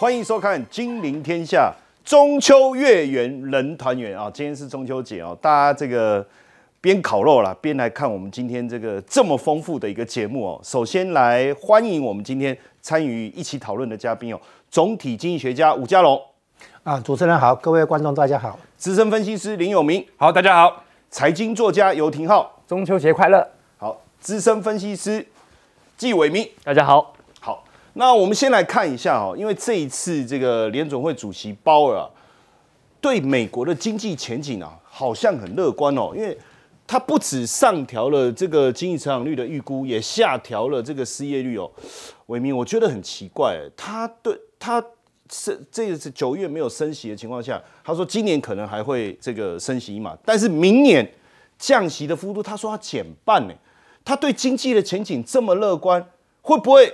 欢迎收看《金陵天下》，中秋月圆人团圆啊！今天是中秋节哦，大家这个边烤肉啦，边来看我们今天这个这么丰富的一个节目哦。首先来欢迎我们今天参与一起讨论的嘉宾哦，总体经济学家吴家龙啊，主持人好，各位观众大家好，资深分析师林有明，好，大家好，财经作家游廷浩，中秋节快乐，好，资深分析师纪伟明，大家好。那我们先来看一下哦，因为这一次这个联总会主席鲍尔啊，对美国的经济前景啊，好像很乐观哦，因为他不止上调了这个经济成长率的预估，也下调了这个失业率哦。伟明，我觉得很奇怪，他对他是这次九月没有升息的情况下，他说今年可能还会这个升息嘛，但是明年降息的幅度，他说要减半呢。他对经济的前景这么乐观，会不会？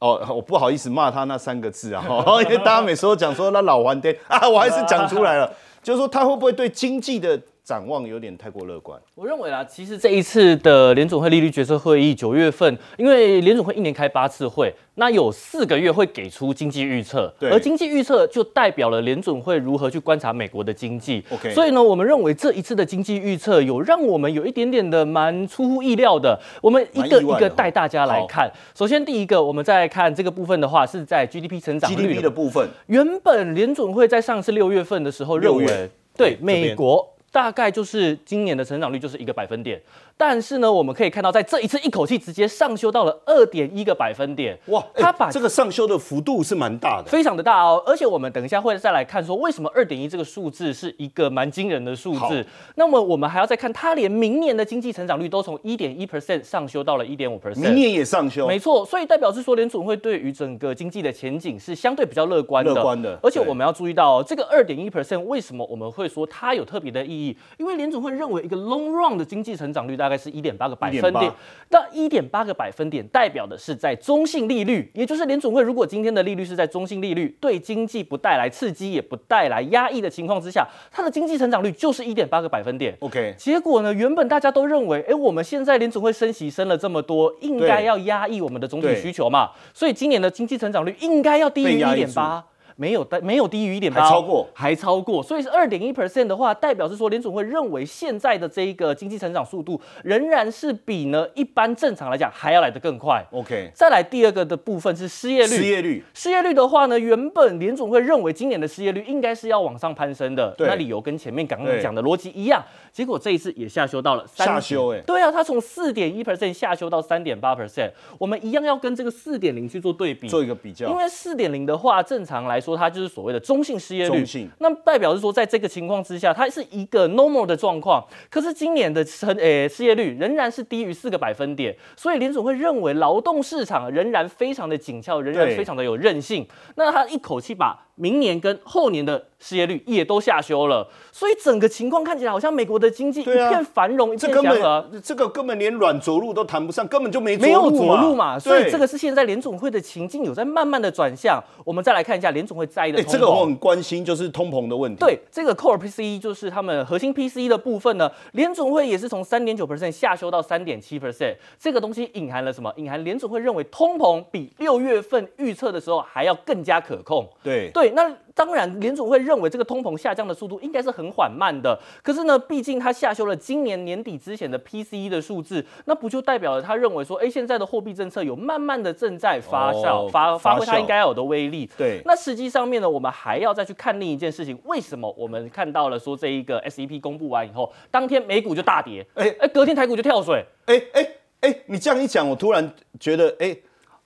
哦，我不好意思骂他那三个字啊，因为大家每次都讲说那老顽爹啊，我还是讲出来了，就是说他会不会对经济的展望有点太过乐观？我认为啦，其实这一次的联总会利率决策会议，九月份，因为联总会一年开八次会，那有四个月会给出经济预测，对而经济预测就代表了联总会如何去观察美国的经济。OK 所以呢，我们认为这一次的经济预测有让我们有一点点的蛮出乎意料的。我们一个一个带大家来看。首先第一个，我们再看这个部分的话，是在 GDP 成长率 GDP 的部分，原本联总会在上次六月份的时候认为，对美国大概就是今年的成长率就是一个百分点，但是呢，我们可以看到在这一次一口气直接上修到了二点一个百分点，哇，他把哎这个上修的幅度是蛮大的。非常的大哦，而且我们等一下会再来看说为什么二点一这个数字是一个蛮惊人的数字。那么我们还要再看它连明年的经济成长率都从一点一 percent 上修到了一点五 percent，明年也上修，没错，所以代表是说联储会对于整个经济的前景是相对比较乐观的。乐观的而且我们要注意到、哦，这个二点一 percent 为什么我们会说它有特别的意义？因为联总会认为一个 long run 的经济成长率大概是一点八个百分点1.8，那一点八个百分点代表的是在中性利率，也就是联总会如果今天的利率是在中性利率，对经济不带来刺激，也不带来压抑的情况之下，它的经济成长率就是一点八个百分点。OK，结果呢？原本大家都认为，哎，我们现在联总会升息升了这么多，应该要压抑我们的总体需求嘛，所以今年的经济成长率应该要低于一点八。没有低，没有低于一点八，还超过。还超过，所以是二点一 percent 的话，代表是说联总会认为现在的这一个经济成长速度仍然是比呢一般正常来讲还要来得更快。OK，再来第二个的部分是失业率，失业率。失业率的话呢，原本联总会认为今年的失业率应该是要往上攀升的，那理由跟前面刚对刚讲的逻辑一样，结果这一次也下修到了三下修欸对啊，它从四点一 percent 下修到三点八 percent，我们一样要跟这个四点零去做对比，做一个比较，因为四点零的话，正常来说它就是所谓的中性失业率，中那代表是说在这个情况之下，它是一个 normal 的状况，可是今年的成呃失业率仍然是低于四个百分点，所以联总会认为劳动市场仍然非常的紧俏，仍然非常的有韧性，那他一口气把明年跟后年的失业率也都下修了，所以整个情况看起来好像美国的经济一片繁荣，一这根片祥和。本这个根本连软着陆都谈不上，根本就没没有着着陆嘛，所以这个是现在联总会的情境有在慢慢的转向。我们再来看一下联总会在意的哎，通膨。这个我很关心，就是通膨的问题。对这个 core PCE 就是他们核心 PCE 的部分呢，联总会也是从三点九 percent 下修到三点七 percent。这个东西隐含了什么？隐含联总会认为通膨比六月份预测的时候还要更加可控。对对，那当然，联总会认为这个通膨下降的速度应该是很缓慢的。可是呢，毕竟它下修了今年年底之前的 PCE 的数字，那不就代表了他认为说，哎，现在的货币政策有慢慢的正在发酵，哦发发挥它应该有的威力。对那实际上面呢，我们还要再去看另一件事情，为什么我们看到了说这一个 SEP 公布完以后，当天美股就大跌，哎哎哎，隔天台股就跳水，哎哎哎，你这样一讲，我突然觉得，哎，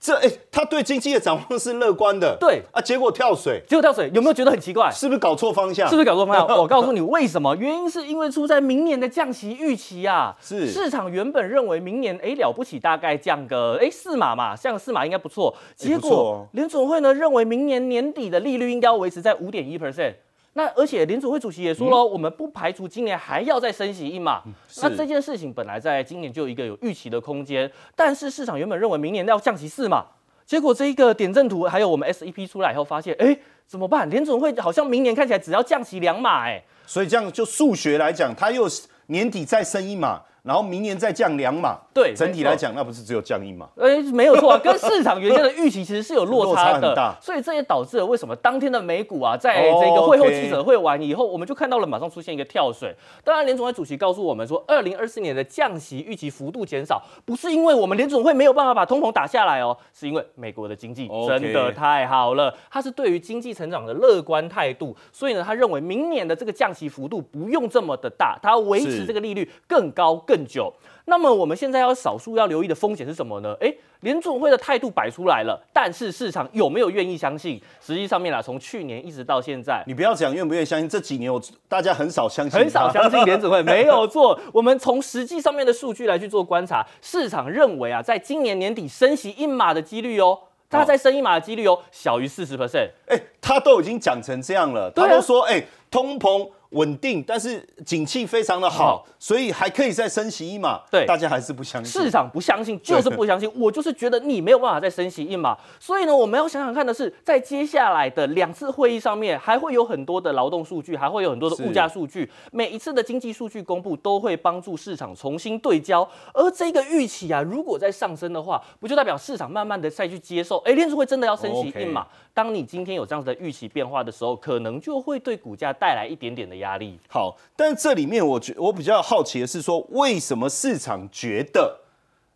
这哎，他对经济的展望是乐观的，对啊，结果跳水，结果跳水，有没有觉得很奇怪？是不是搞错方向？是不是搞错方向？我告诉你为什么？原因是因为出在明年的降息预期啊。是市场原本认为明年哎了不起，大概降个哎四码嘛，降四码应该不错。结果联总会呢认为明年年底的利率应该要维持在五点一 percent。那而且联储会主席也说了，我们不排除今年还要再升息一码。那是这件事情本来在今年就有一个有预期的空间，但是市场原本认为明年要降息四码，结果这一个点阵图还有我们 SEP 出来以后，发现哎怎么办？联总会好像明年看起来只要降息两码哎。所以这样就数学来讲，它又年底再升一码，然后明年再降两码，对整体来讲，那不是只有降一码？哎，没有错啊，跟市场原先的预期其实是有落落差差的，很大。所以这也导致了为什么当天的美股啊，在哦这个会后记者会完以后，我们就看到了马上出现一个跳水。当然，联总会主席告诉我们说，二零二四年的降息预期幅度减少，不是因为我们联总会没有办法把通膨打下来哦，是因为美国的经济真的太好了，他是对于经济成长的乐观态度，所以呢，他认为明年的这个降息幅度不用这么的大，他要维持这个利率更高更久。那么我们现在要少数要留意的风险是什么呢？诶，联准会的态度摆出来了，但是市场有没有愿意相信？实际上面啦，从去年一直到现在。你不要讲愿不愿意相信，这几年我大家很少相信，很少相信联准会，没有做。我们从实际上面的数据来去做观察，市场认为啊，在今年年底升息一码的几率哦，它在升一码的几率哦，小于四十 percent。哎、他都已经讲成这样了，他都说哎、通膨稳定，但是景气非常的好，所以还可以再升息一码。对大家还是不相信。市场不相信，就是不相信。我就是觉得你没有办法再升息一码，所以呢，我们要想想看的是，在接下来的两次会议上面，还会有很多的劳动数据，还会有很多的物价数据。每一次的经济数据公布，都会帮助市场重新对焦。而这个预期啊，如果在上升的话，不就代表市场慢慢的再去接受？哎，联储会真的要升息一码。当你今天有这样子的预期变化的时候，可能就会对股价带来一点点的压力。好，但这里面我觉我比较好奇的是说，为什么市场觉得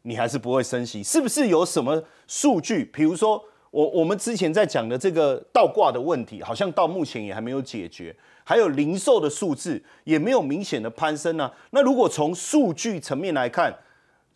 你还是不会升息？是不是有什么数据？比如说，我我们之前在讲的这个倒挂的问题，好像到目前也还没有解决。还有零售的数字也没有明显的攀升呢。那如果从数据层面来看，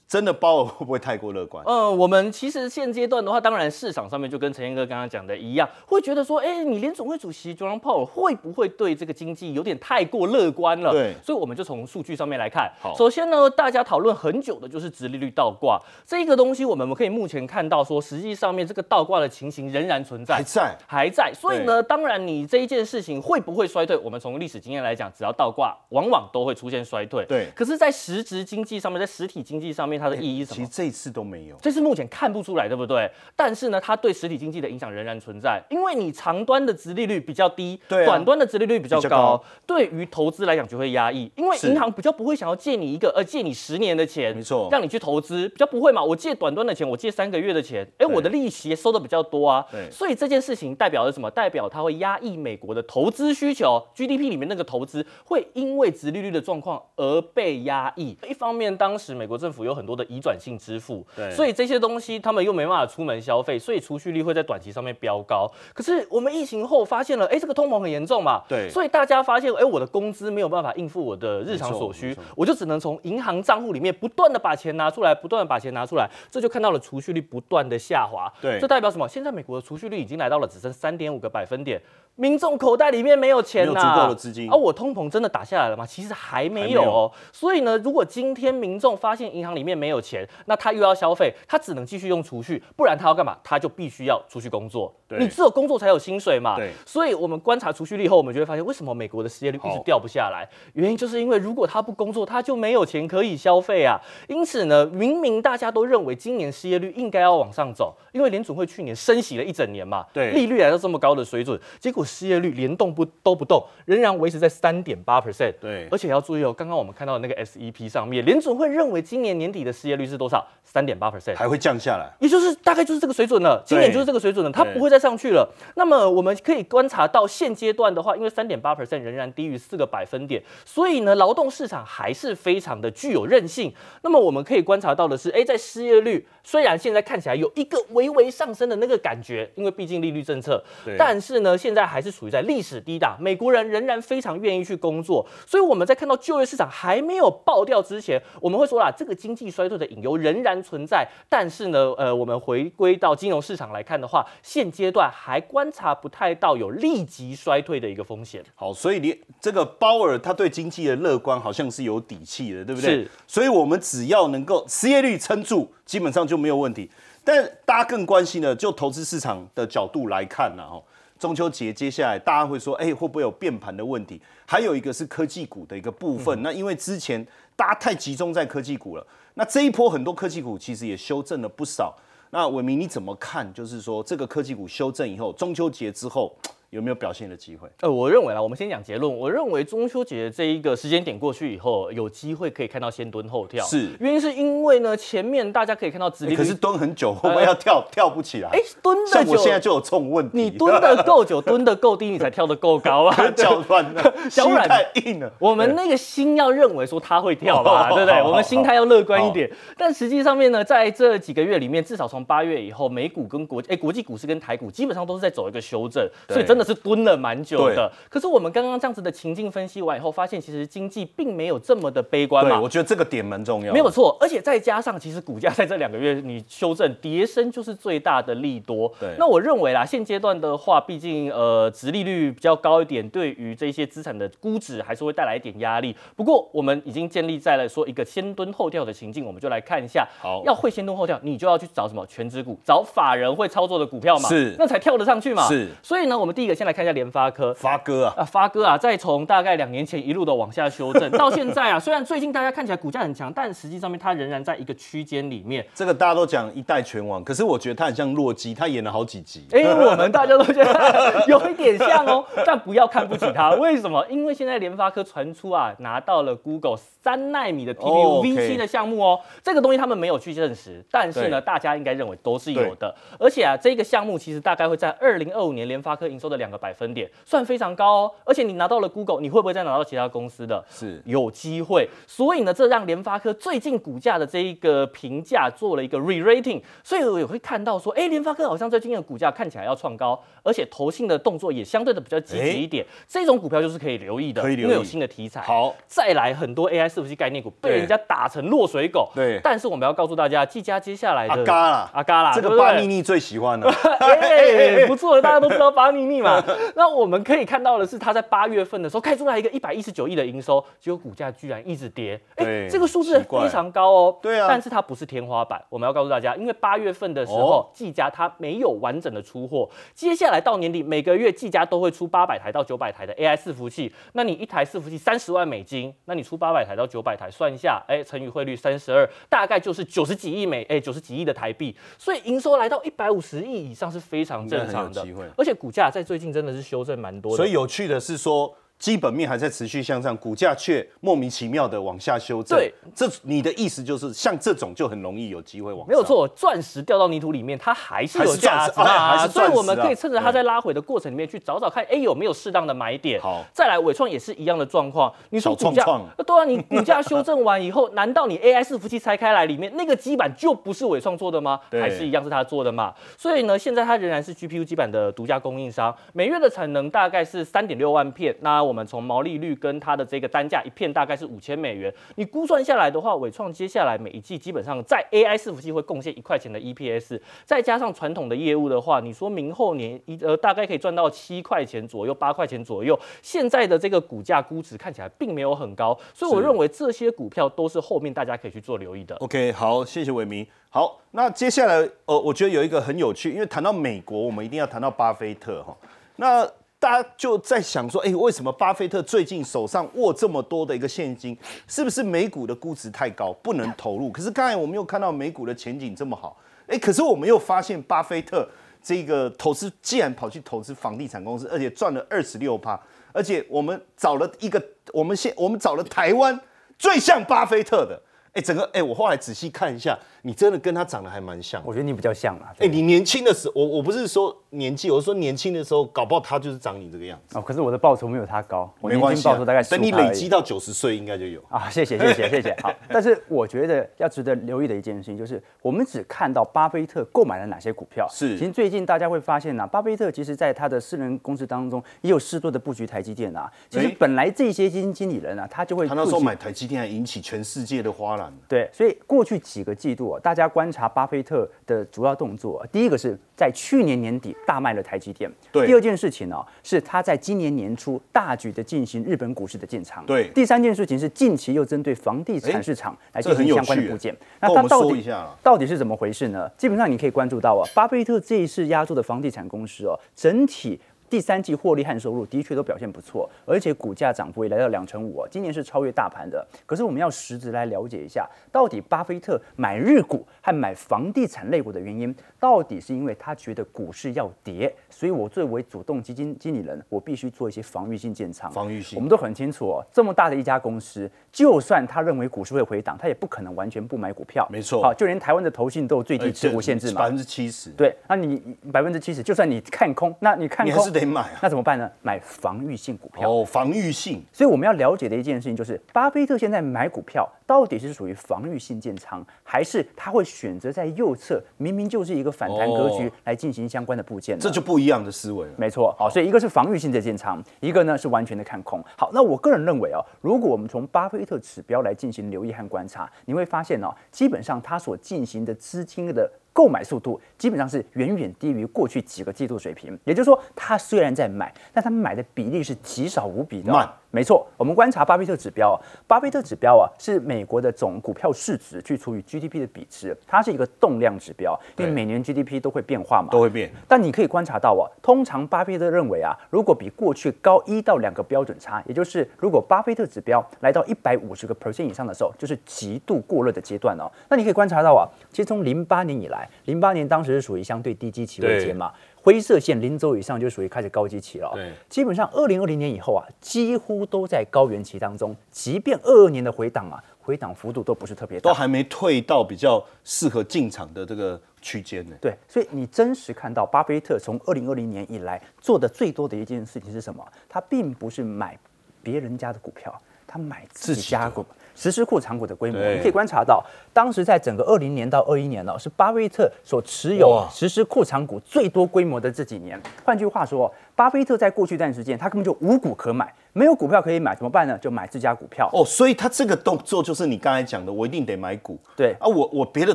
真的鲍尔会不会太过乐观？呃，我们其实现阶段的话，当然市场上面就跟陈彦哥刚刚讲的一样，会觉得说，哎、你联总会主席 Jerome Powell 会不会对这个经济有点太过乐观了？对所以我们就从数据上面来看。好首先呢，大家讨论很久的就是直利率倒挂这个东西，我们可以目前看到说，实际上面这个倒挂的情形仍然存在还。在。还在，所以呢，当然你这一件事情会不会衰退？我们从历史经验来讲，只要倒挂，往往都会出现衰退。对可是，在实质经济上面，在实体经济上面，它的意义是什么其实？这一次都没有。这是目前看不出来，对不对？但是呢，它对实体经济的影响仍然存在，因为你长端的殖利率比较低，对啊短端的殖利率比较高，对于投资来讲就会压抑，因为银行比较不会想要借你一个，呃，借你十年的钱，没错让你去投资，比较不会嘛。我借短端的钱，我借三个月的钱，哎，对我的利息收的比较多啊，对所以这件事情代表了什么？代表它会压抑美国的投资需求，GDP 里面那个投资会因为殖利率的状况而被压抑。一方面，当时美国政府有很多的移转性支付，对所以这些东西他们又没办法出门消费，所以储蓄率会在短期上面飙高。可是我们疫情后发现了，哎，这个通膨很严重嘛，对所以大家发现，哎，我的工资没有办法应付我的日常所需我就只能从银行账户里面不断的把钱拿出来，不断的把钱拿出来，这就看到了储蓄率不断的下滑。对这代表什么？现在美国的储蓄率已经来到了只剩三点五个百分点，民众口袋里面没有钱呐、没有足够的资金啊，我通膨真的打下来了吗？其实还没有哦。所以呢，如果今天民众发现银行里面没有钱，那他又要消费，他只能继续用储蓄，不然他要干嘛？他就必须要出去工作。对你只有工作才有薪水嘛。对所以我们观察储蓄率后，我们就会发现，为什么美国的失业率一直掉不下来？原因就是因为如果他不工作，他就没有钱可以消费啊。因此呢，明明大家都认为今年失业率应该要往上走，因为联总会去年升息了一整年嘛，对利率来到这么高的水准，结果失业率连动不都不动，仍然维持在三点八 percent。对而且要注意哦，刚刚我们看到的那个 SEP 上面，联总会认为今年年底的失业率是多少？三点八 percent。还会降下来。也就是大概就是这个水准了，今年就是这个水准了，它不会再上去了。那么我们可以观察到现阶段的话，因为三点八 percent 仍然低于四个百分点，所以呢，劳动市场还是非常的具有韧性。那么我们可以观察到的是，哎，在失业率虽然现在看起来有一个微微上升的那个感觉，因为毕竟利率政策对，但是呢，现在还是处于在历史低档，美国人仍然非常愿意去工作，所以我们在看到就业市场还没有爆掉之前，我们会说啦，这个经济衰退的隐忧仍然存在，但是呢，呃，我们回归到金融市场来看的话，现阶段还观察不太到有立即衰退的一个风险。好，所以你这个鲍尔他对经济的乐观好像是有底气的，对不对是？所以我们只要能够失业率撑住，基本上就没有问题。但大家更关心的，就投资市场的角度来看呢，哦，中秋节接下来大家会说，哎、会不会有变盘的问题？还有一个是科技股的一个部分。那因为之前大家太集中在科技股了，那这一波很多科技股其实也修正了不少。那伟明你怎么看？就是说这个科技股修正以后，中秋节之后有没有表现的机会？呃，我认为啦，我们先讲结论。我认为中秋节这一个时间点过去以后，有机会可以看到先蹲后跳。是原因是因为呢，前面大家可以看到直立可是蹲很久，会不会要跳、跳不起来？哎蹲的像我久现在就有这种问题，你蹲的够久，蹲的够低，你才跳得够高啊。脚软了，心脚软太硬了。我们那个心要认为说他会跳吧，哦对不对？我们心态要乐观一点。但实际上面呢，在这几个月里面，至少从八月以后，美股跟国哎国际股市跟台股基本上都是在走一个修正，所以真的是蹲了蛮久的。可是我们刚刚这样子的情境分析完以后，发现其实经济并没有这么的悲观对，嘛我。觉得这个点蛮重要。没有错，而且再加上，其实股价在这两个月你修正跌升就是最大的利多。对那我认为啦，现阶段的话，毕竟呃，殖利率比较高一点，对于这些资产的估值还是会带来一点压力。不过我们已经建立在了说一个先蹲后跳的情境，我们就来看一下。好要会先蹲后跳，你就要去找什么全职股，找法人会操作的股票嘛，是那才跳得上去嘛。是所以呢，我们第一个先来看一下联发科。发哥啊，啊，发哥啊，再从大概两年前一路的往下修正，到现在啊，虽然最近大家看起来股价很强，但实际上面它仍然在一个区间里面。这个大家都讲一代拳王，可是我觉得他很像洛基，他演了好几集。哎、我们大家都觉得 有一点像哦，但不要看不起他。为什么？因为现在联发科传出啊，拿到了 Google 三纳米的 TPU 哦 V，OK 七的项目哦。这个东西他们没有去证实，但是呢，大家应该认为都是有的。而且啊，这个项目其实大概会在二零二五年联发科营收的两个百分点，算非常高哦。而且你拿到了 Google，你会不会再拿到其他公司的？是。有机会，所以呢，这让联发科最近股价的这一个评价做了一个 re-rating，所以我也会看到说，哎、联发科好像最近的股价看起来要创高，而且投信的动作也相对的比较积极一点，这种股票就是可以留意的，可以留意。因为有新的题材。好，再来很多 AI 伺服器概念股被人家打成落水狗，对。但是我们要告诉大家，技嘉接下来的阿嘎啦，阿嘎啦，这个巴尼尼最喜欢了。哎，不错，大家都知道巴尼尼嘛。那我们可以看到的是，它在八月份的时候开出来一个一百一十九亿的营收，结果股价居然一直跌。哎对，这个数字非常高哦。对啊但是它不是天花板。我们要告诉大家，因为八月份的时哦候，技嘉它没有完整的出货，接下来到年底每个月技嘉都会出八百台到九百台的 AI 伺服器。那你一台伺服器三十万美金，那你出八百台到九百台，算一下，哎，乘以汇率三十二，大概就是九十几亿美，哎，九十几亿的台币。所以营收来到一百五十亿以上是非常正常的而且股价在最最近真的是修正蛮多的。所以有趣的是说，基本面还在持续向上，股价却莫名其妙的往下修正。对，这你的意思就是像这种就很容易有机会往上。没有，错，钻石掉到泥土里面，它还是有价值啊，所以我们可以趁着它在拉回的过程里面去找找看，哎，有没有适当的买点。好再来伟创也是一样的状况，你说股价对啊，你股价修正完以后，难道你 AI 伺服器拆开来里面那个基板就不是伟创做的吗？对还是一样是他做的嘛？所以呢，现在它仍然是 GPU 基板的独家供应商，每月的产能大概是三点六万片。那我们从毛利率跟它的这个单价一片大概是五千美元，你估算下来的话，伟创接下来每一季基本上在 AI 伺服器会贡献一块钱的 EPS，再加上传统的业务的话，你说明后年一呃大概可以赚到七块钱左右、八块钱左右。现在的这个股价估值看起来并没有很高，所以我认为这些股票都是后面大家可以去做留意的。OK，好，谢谢伟明。好，那接下来，呃，我觉得有一个很有趣，因为谈到美国，我们一定要谈到巴菲特哈。那大家就在想说，哎、为什么巴菲特最近手上握这么多的一个现金？是不是美股的估值太高，不能投入？可是刚才我们又看到美股的前景这么好，哎、可是我们又发现巴菲特这个投资既然跑去投资房地产公司，而且赚了二十六趴，而且我们找了一个，我们现我们找了台湾最像巴菲特的。哎、整个哎、我后来仔细看一下，你真的跟他长得还蛮像。我觉得你比较像啊。哎、你年轻的时候，我我不是说年纪，我是说年轻的时候，搞不好他就是长你这个样子。哦，可是我的报酬没有他高，我年轻报酬大概，等你15%而已累积到九十岁，应该就有。啊，谢谢谢谢谢谢。好，但是我觉得要值得留意的一件事情就是，我们只看到巴菲特购买了哪些股票。是其实最近大家会发现呢、巴菲特其实在他的私人公司当中也有适度的布局台积电啊。其实本来这些基金经理人啊，他就会他那时候买台积电，还引起全世界的哗然。对，所以过去几个季度啊，大家观察巴菲特的主要动作啊、第一个是在去年年底大卖了台积电，对第二件事情呢、是他在今年年初大举的进行日本股市的建仓，对第三件事情是近期又针对房地产市场来进行相关的趣部件。那他到底说一下到底是怎么回事呢？基本上你可以关注到啊，巴菲特这一次压住的房地产公司哦，整体。第三季获利和收入的确都表现不错，而且股价涨幅也来到两成五，今年是超越大盘的。可是我们要实质来了解一下，到底巴菲特买日股和买房地产类股的原因，到底是因为他觉得股市要跌，所以我作为主动基金经理人，我必须做一些防御性建仓。防御性我们都很清楚哦，这么大的一家公司，就算他认为股市会回档，他也不可能完全不买股票。没错好，就连台湾的投信都有最低持股限制嘛百。分之七十，对，那你百分之七十，就算你看空，那你看空得买啊。那怎么办呢？买防御性股票。哦，防御性所以我们要了解的一件事情就是，巴菲特现在买股票到底是属于防御性建仓，还是他会选择在右侧明明就是一个反弹格局哦来进行相关的部件呢？这就不一样的思维了。没错，好，所以一个是防御性的建仓，一个呢是完全的看空。好，那我个人认为哦，如果我们从巴菲特指标来进行留意和观察，你会发现哦，基本上他所进行的资金的购买速度基本上是远远低于过去几个季度水平。也就是说，他虽然在买，但他买的比例是极少无比的、没错，我们观察巴菲特指标啊，巴菲特指标啊是美国的总股票市值去除以 GDP 的比值，它是一个动量指标，因为每年 GDP 都会变化嘛，都会变。但你可以观察到啊，通常巴菲特认为啊，如果比过去高一到两个标准差，也就是如果巴菲特指标来到一百五十个 percent 以上的时候，就是极度过热的阶段哦。那你可以观察到啊，其实从零八年以来，零八年当时是属于相对低基期位阶嘛，灰色线零轴以上就属于开始高基期了哦。对基本上二零二零年以后啊，几乎都在高原期当中，即便二二年的回档啊，回档幅度都不是特别大都。还没退到比较适合进场的这个区间呢。对，所以你真实看到巴菲特从二零二零年以来做的最多的一件事情是什么？他并不是买别人家的股票，他买自己家股。实施库藏股的规模，你可以观察到，当时在整个二零年到二一年呢，是巴菲特所持有实施库藏股最多规模的这几年。换句话说，巴菲特在过去一段时间，他根本就无股可买，没有股票可以买，怎么办呢？就买自家股票。哦，所以他这个动作就是你刚才讲的，我一定得买股。对啊，我我别的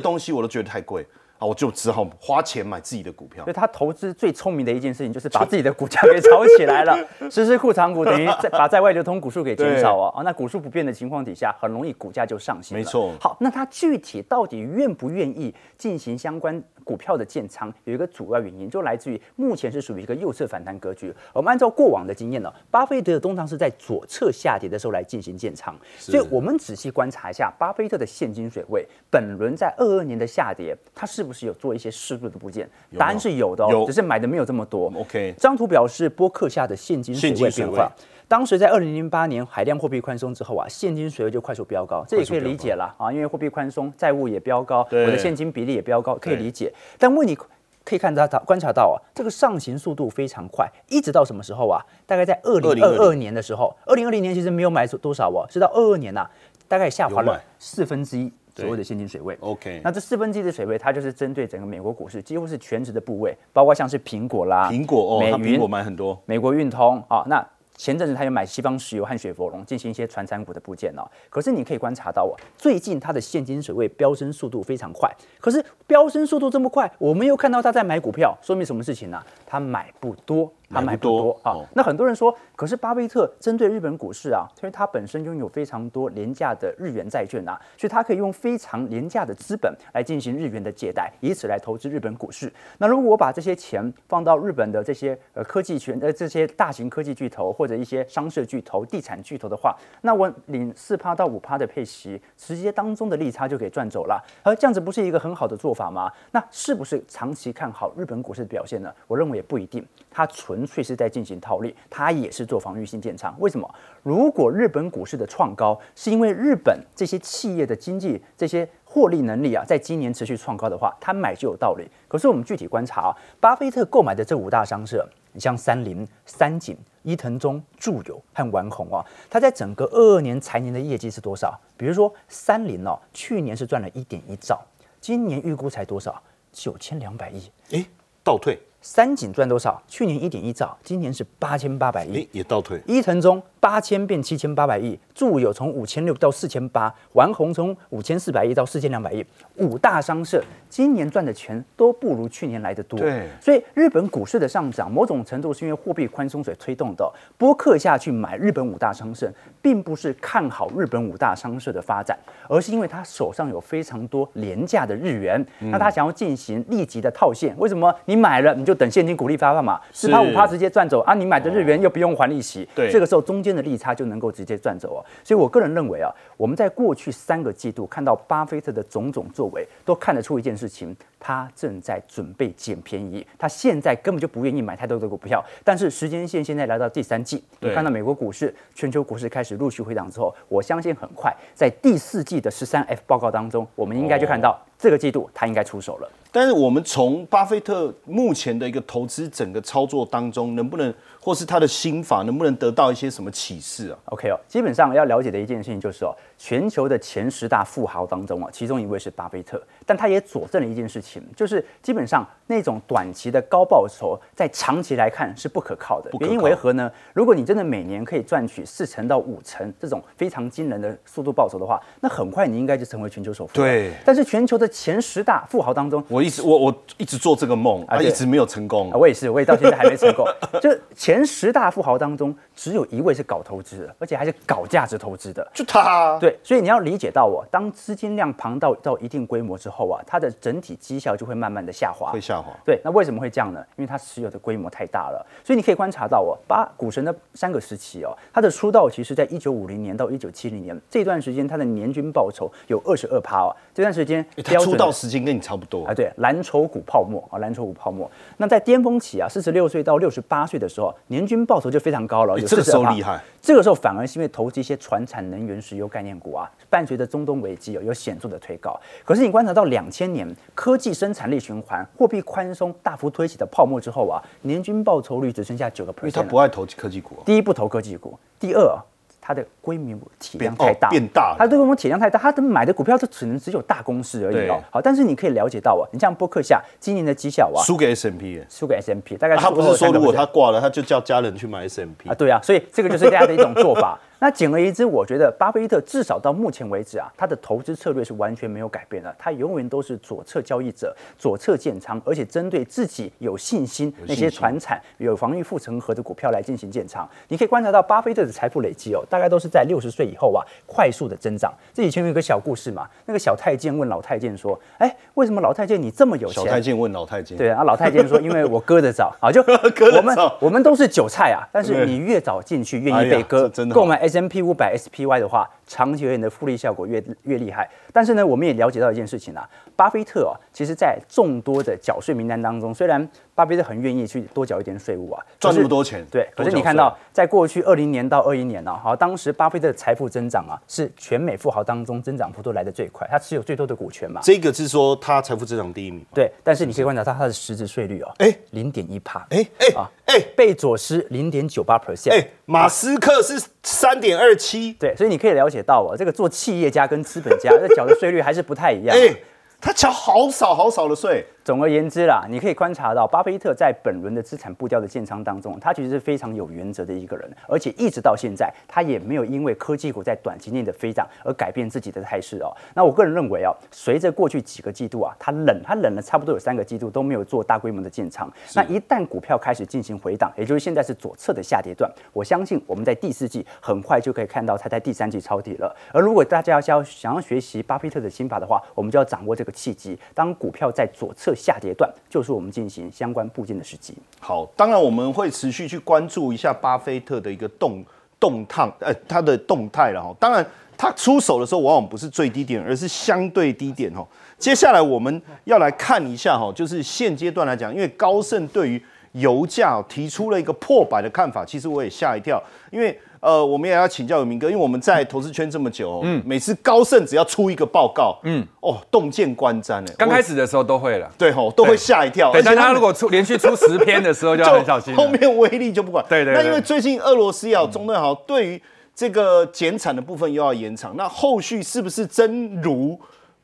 东西我都觉得太贵啊，我就只好花钱买自己的股票所以。他投资最聪明的一件事情，就是把自己的股价给炒起来了。实施库藏股等于在把在外流通股数给减少哦。啊，那股数不变的情况底下，很容易股价就上行。没错好，那他具体到底愿不愿意进行相关股票的建仓，有一个主要原因，就来自于目前是属于一个右侧反弹格局。我们按照过往的经验呢，巴菲特通常是在左侧下跌的时候来进行建仓，所以我们仔细观察一下巴菲特的现金水位，本轮在二二年的下跌，它是不是有做一些适度的部件？答案是有的哦，有只是买的没有这么多。OK 这张图表示波克下的现金水现金水位位变化。当时在二零零八年海量货币宽松之后啊，现金水位就快速飙高，这也可以理解啦啊，因为货币宽松，债务也飙高，我的现金比例也飙高，可以理解。但问你可以看到到观察到啊，这个上行速度非常快，一直到什么时候啊？大概在二零二二年的时候，二零二零年其实没有买多少哦，是到二二年呐、大概下滑了四分之一左右的现金水位。OK，那这四分之一的水位，它就是针对整个美国股市，几乎是全值的部位，包括像是苹果啦、苹果哦，美云他苹果、买很多。美国运通啊，那前阵子他有买西方石油和雪佛龙进行一些传产股的部件哦。可是你可以观察到哦，最近它的现金水位飙升速度非常快。可是飙升速度这么快，我们又看到他在买股票，说明什么事情呢、他买不多，他买不多啊。哦那很多人说，可是巴菲特针对日本股市啊，因为他本身拥有非常多廉价的日元债券啊，所以他可以用非常廉价的资本来进行日元的借贷，以此来投资日本股市。那如果我把这些钱放到日本的这些呃科技权呃这些大型科技巨头或者一些商社巨头、地产巨头的话，那我领四趴到五趴的配息，直接当中的利差就给赚走了。而这样子不是一个很好的做法吗？那是不是长期看好日本股市的表现呢？我认为也不一定，它纯粹是在进行套利，它也是做防御性建仓。为什么？如果日本股市的创高是因为日本这些企业的经济这些获利能力啊，在今年持续创高的话，它买就有道理。可是我们具体观察啊，巴菲特购买的这五大商社，你像三菱、三井、伊藤忠、住友和丸红啊，它在整个二二年财年的业绩是多少？比如说三菱哦，去年是赚了一点一兆，今年预估才多少？九千两百亿。哎，倒退，三井赚多少？去年一点一兆，今年是八千八百亿哎。，也倒退。伊藤忠八千变七千八百亿，住友从五千六到四千八，丸红从五千四百亿到四千两百亿，五大商社今年赚的钱都不如去年来的多。对所以日本股市的上涨，某种程度是因为货币宽松所推动的。波克下去买日本五大商社，并不是看好日本五大商社的发展，而是因为他手上有非常多廉价的日元，嗯那他想要进行立即的套现。为什么？你买了你就等现金股利发放嘛，四趴五趴直接赚走啊！你买的日元又不用还利息，对这个时候中间的利差就能够直接赚走哦。所以我个人认为啊，我们在过去三个季度看到巴菲特的种种作为，都看得出一件事情，他正在准备捡便宜。他现在根本就不愿意买太多的股票，但是时间线现在来到第三季，你看到美国股市、全球股市开始陆续回档之后，我相信很快在第四季的十三 F 报告当中，我们应该就看到这个季度他应该出手了。但是我们从巴菲特目前的一个投资整个操作当中，能不能或是他的心法，能不能得到一些什么启示啊？OK 哦，基本上要了解的一件事情就是哦，全球的前十大富豪当中啊，其中一位是巴菲特，但他也佐证了一件事情，就是基本上那种短期的高报酬，在长期来看是不可靠的。靠原因为何呢？如果你真的每年可以赚取四成到五成这种非常惊人的速度报酬的话，那很快你应该就成为全球首富。对但是全球的前十大富豪当中，我一直我我一直做这个梦，啊，一直没有成功啊，。我也是，我也到现在还没成功。就前十大富豪当中，只有一位是搞投资的，而且还是搞价值投资的。就他，对，所以你要理解到哦，当资金量庞到到一定规模之后啊，它的整体绩效就会慢慢的下滑会。下滑。对，那为什么会这样呢？因为它持有的规模太大了，所以你可以观察到哦，八股神的三个时期哦，它的出道其实在一九五零年到一九七零年这段时间，它的年均报酬有二十二趴哦，这段时间欸他出道时间跟你差不多啊，，对，蓝筹股泡沫啊，蓝筹股泡沫。那在巅峰期啊，四十六岁到六十八岁的时候，年均报酬就非常高了，有欸这个时候42%厉害。这个时候反而是因为投资一些传产能源、石油概念股啊，伴随着中东危机有，有显著的推高。可是你观察到两千年科技生产力循环、货币宽松大幅推起的泡沫之后啊，年均报酬率只剩下九个 percent。因为他不爱投科技股啊。第一不投科技股，第二啊它的规模体量太大，哦变大了它的规模体量太大，它的买的股票就只能只有大公司而已哦。好，但是你可以了解到啊，你像波克夏今年的绩效啊，输给 S M P，输给 S M P，大概他不是说如果他挂了，他就叫家人去买 S M P 啊，对啊，所以这个就是大家的一种做法。那简而言之，我觉得巴菲特至少到目前为止啊，他的投资策略是完全没有改变的，他永远都是左侧交易者，左侧建仓，而且针对自己有信心那些船产有防御护城河的股票来进行建仓。你可以观察到巴菲特的财富累积哦，大概都是在六十岁以后啊快速的增长。这以前有一个小故事嘛，那个小太监问老太监说：“哎，为什么老太监你这么有钱？”小太监问老太监，对啊，老太监说，因为我割得早啊，就 得我们早我们都是韭菜啊，但是你越早进去，愿意被割这真，的购买 S M P 五百 S P Y 的话，长久远的复利效果越越厉害。但是呢，我们也了解到一件事情啊，巴菲特啊，其实在众多的缴税名单当中，虽然巴菲特很愿意去多缴一点税务啊，赚那么多钱对，可是你看到在过去二零年到二一年呢、啊，好，当时巴菲特的财富增长啊，是全美富豪当中增长幅度来的最快，他持有最多的股权嘛，这个是说他财富增长第一名。对，但是你可以观察到他的实质税率哦，哎。零点一帕，哎哎啊哎。贝佐斯零点九八 percent，哎，马斯克是三点二七，对，所以你可以了解到哦，这个做企业家跟资本家这缴的税率还是不太一样。哎，他缴好少好少的税，总而言之啦，你可以观察到，巴菲特在本轮的资产步调的建仓当中，他其实是非常有原则的一个人，而且一直到现在，他也没有因为科技股在短期内的飞涨而改变自己的态势哦。那我个人认为哦，随着过去几个季度啊，他冷，他冷了差不多有三个季度都没有做大规模的建仓。那一旦股票开始进行回档，也就是现在是左侧的下跌段，我相信我们在第四季很快就可以看到他在第三季抄底了。而如果大家要想要学习巴菲特的心法的话，我们就要掌握这个契机。当股票在左侧下跌段，就是我们进行相关部件的时机。好，当然我们会持续去关注一下巴菲特的一个动动态，呃，他的动态了哈。当然，他出手的时候往往不是最低点，而是相对低点哈。接下来我们要来看一下哈，就是现阶段来讲，因为高盛对于油价提出了一个破百的看法，其实我也吓一跳，因为呃，我们也要请教有明哥，因为我们在投资圈这么久、嗯，每次高盛只要出一个报告，嗯，哦，洞见观瞻哎，刚开始的时候都会了，对吼都会吓一跳，对，而且们但他如果出连续出十篇的时候就要很小心了。后面威力就不管。对对对那因为最近俄罗斯也好，中东也好，对于这个减产的部分又要延长，那后续是不是真如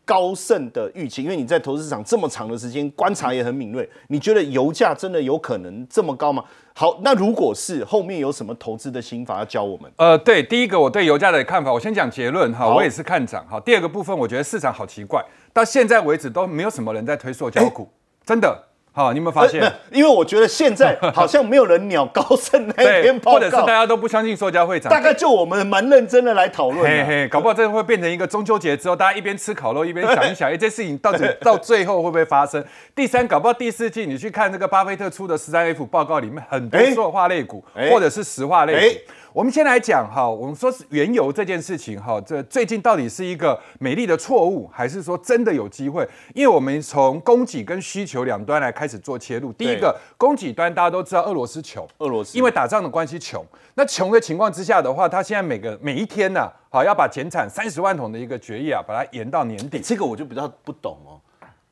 高盛的预期？因为你在投资市场这么长的时间，观察也很敏锐，你觉得油价真的有可能这么高吗？好，那如果是后面有什么投资的心法要教我们？呃，对，第一个我对油价的看法，我先讲结论哈，我也是看涨哈。第二个部分，我觉得市场好奇怪，到现在为止都没有什么人在推塑胶股，真的。好，你有没有发现？呃因为我觉得现在 好像没有人鸟高盛那一篇报或者是大，家都不相信塑胶会涨。大概就我们蛮认真的来讨论啊。嘿嘿，搞不好这会变成一个中秋节之后，大家一边吃烤肉一边想一想，哎，这事情到底到最后会不会发生？第三，搞不好第四季你去看这个巴菲特出的十三 F 报告里面，很多哎塑化类股哎或者是石化类。我们先来讲哈，我们说是原油这件事情哈，这最近到底是一个美丽的错误，还是说真的有机会？因为我们从供给跟需求两端来开始做切入。第一个，供给端大家都知道俄罗斯穷，俄罗斯因为打仗的关系穷。那穷的情况之下的话，它现在每个每一天呢、好要把减产三十万桶的一个决议啊，把它延到年底。这个我就比较不懂哦，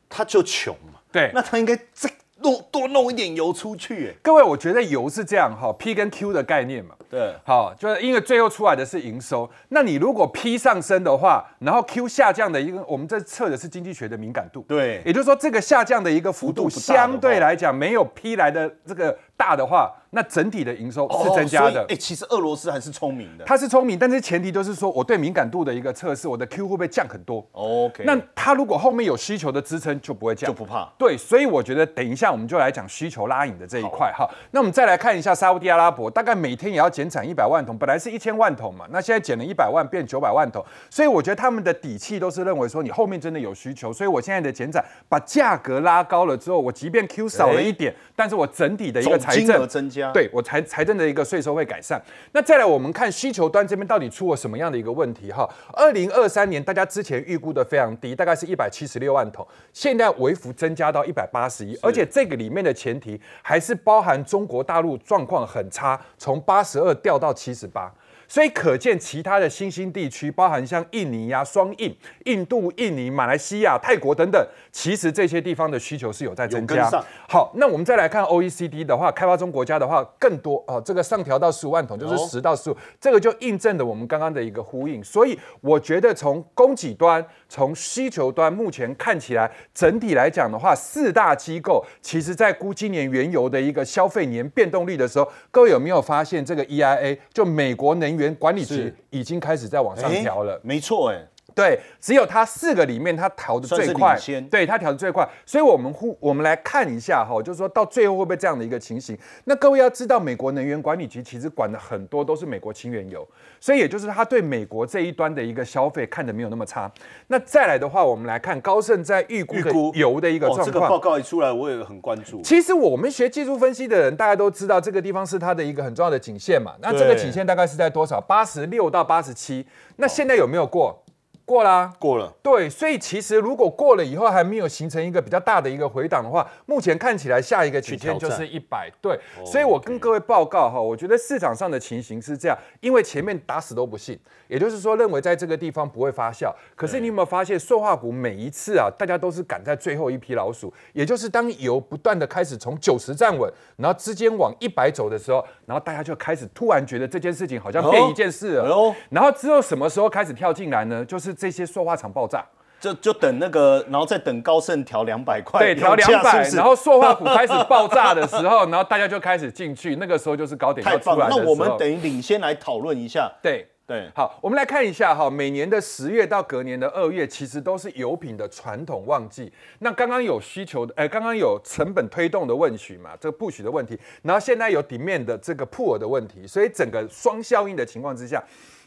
他就穷嘛，对那他应该再弄多弄一点油出去，哎，各位，我觉得油是这样哈，P 跟 Q 的概念嘛。对，好，就是因为最后出来的是营收，那你如果 P 上升的话，然后 Q 下降的一个，我们这测的是经济学的敏感度，对。也就是说这个下降的一个幅度相对来讲没有 P 来的这个大的话，那整体的营收是增加的。哎、其实俄罗斯还是聪明的。他是聪明，但是前提都是说我对敏感度的一个测试，我的 Q 会不会降很多？OK，那他如果后面有需求的支撑，就不会降，就不怕对，所以我觉得等一下我们就来讲需求拉引的这一块哈。那我们再来看一下沙烏地阿拉伯，大概每天也要减产一百万桶，本来是一千万桶嘛，那现在减了一百万，变九百万桶，所以我觉得他们的底气都是认为说你后面真的有需求，所以我现在的减产把价格拉高了之后，我即便 Q 少了一点，但是我整体的一个财政额增加，，对我财财政的一个税收会改善。那再来，我们看需求端这边到底出了什么样的一个问题哈？二零二三年大家之前预估的非常低，大概是一百七十六万桶，现在微幅增加到一百八十一，而且这个里面的前提还是包含中国大陆状况很差，从八十二掉到七十八。所以可见，其他的新兴地区，包含像印尼呀、双印、印度、印尼、马来西亚、泰国等等，其实这些地方的需求是有在增加。好，那我们再来看 OECD 的话，开发中国家的话更多哦，这个上调到十五万桶，就是哦十到十五，这个就印证了我们刚刚的一个呼应。所以我觉得从供给端、从需求端，目前看起来整体来讲的话，四大机构其实在估今年原油的一个消费年变动率的时候，各位有没有发现这个 EIA 就美国能源管理局已经开始在往上哎调了？没错，哎，对，只有它四个里面它调的最快对，它调的最快，所以我们互我们来看一下哈，就是说到最后会不会这样的一个情形？那各位要知道，美国能源管理局其实管的很多都是美国清原油，所以也就是他对美国这一端的一个消费看的没有那么差。那再来的话，我们来看高盛在预估油的一个哦，状这个报。告一出来，我也很关注。其实我们学技术分析的人，大家都知道这个地方是它的一个很重要的颈线嘛。那这个对颈线大概是在多少？八十六到八十七。那现在有没有过？过啦。过了，对，所以其实如果过了以后还没有形成一个比较大的一个回档的话，目前看起来下一个曲线就是一百。对，所以我跟各位报告哈，我觉得市场上的情形是这样，因为前面打死都不信，也就是说认为在这个地方不会发酵。可是你有没有发现，塑化股每一次啊，大家都是赶在最后一批老鼠，也就是当油不断的开始从九十站稳，然后之间往一百走的时候，然后大家就开始突然觉得这件事情好像变一件事了。然后之后什么时候开始跳进来呢？就是这些塑化厂爆炸。就就等那个，然后再等高盛调两百块，对，调两百，然后塑化股开始爆炸的时候，然后大家就开始进去，那个时候就是高点要太。出来的时候。那我们等于领先来讨论一下，对。对，好，我们来看一下哈，每年的十月到隔年的二月，其实都是油品的传统旺季。那刚刚有需求的，哎，刚刚有成本推动的问题嘛，这个不许的问题，然后现在有底面的这个普尔的问题，所以整个双效应的情况之下。